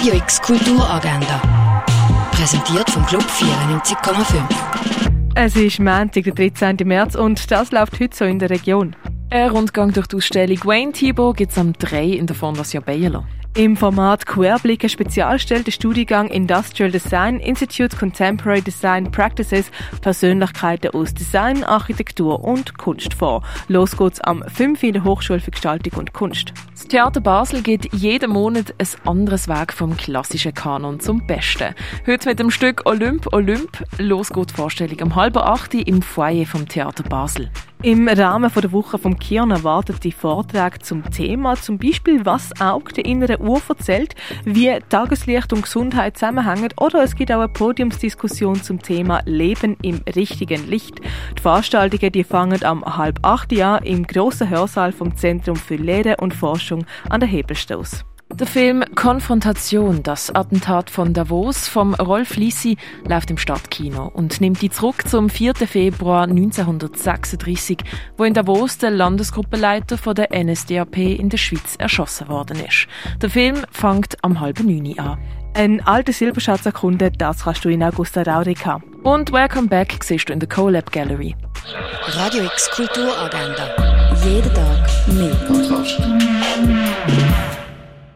Radio X Kulturagenda. Präsentiert vom Club 94,5. Es ist Montag, der 13. März und das läuft heute so in der Region. Ein Rundgang durch die Ausstellung Wayne Thibault gibt es am 3 in der Fondation Bayerlo. Im Format Querblick ein Spezialstelle der Studiengang Industrial Design Institute Contemporary Design Practices Persönlichkeiten aus Design, Architektur und Kunst vor. Los geht's am 5 in der Hochschule für Gestaltung und Kunst. Theater Basel gibt jeden Monat ein anderes Werk vom klassischen Kanon zum Besten. Heute mit dem Stück Olymp Olymp. Los geht die Vorstellung um halb acht im Foyer vom Theater Basel. Im Rahmen der Woche vom Kirn erwarten die Vorträge zum Thema, zum Beispiel was Auge der inneren Uhr erzählt, wie Tageslicht und Gesundheit zusammenhängen oder es gibt auch eine Podiumsdiskussion zum Thema Leben im richtigen Licht. Die Veranstaltungen die fangen am halb acht Jahr im grossen Hörsaal vom Zentrum für Lehre und Forschung an der Hebelstoß. Der Film Konfrontation, das Attentat von Davos vom Rolf Lissi läuft im Stadtkino und nimmt die zurück zum 4. Februar 1936, wo in Davos der Landesgruppenleiter von der NSDAP in der Schweiz erschossen worden ist. Der Film fängt am halben neun an. Ein alter Silberschatz erkunden, das kannst du in Augusta Raurica. Und Welcome Back siehst du in der CoLab Gallery. Radio X Kulturagenda. Jeden Tag mehr.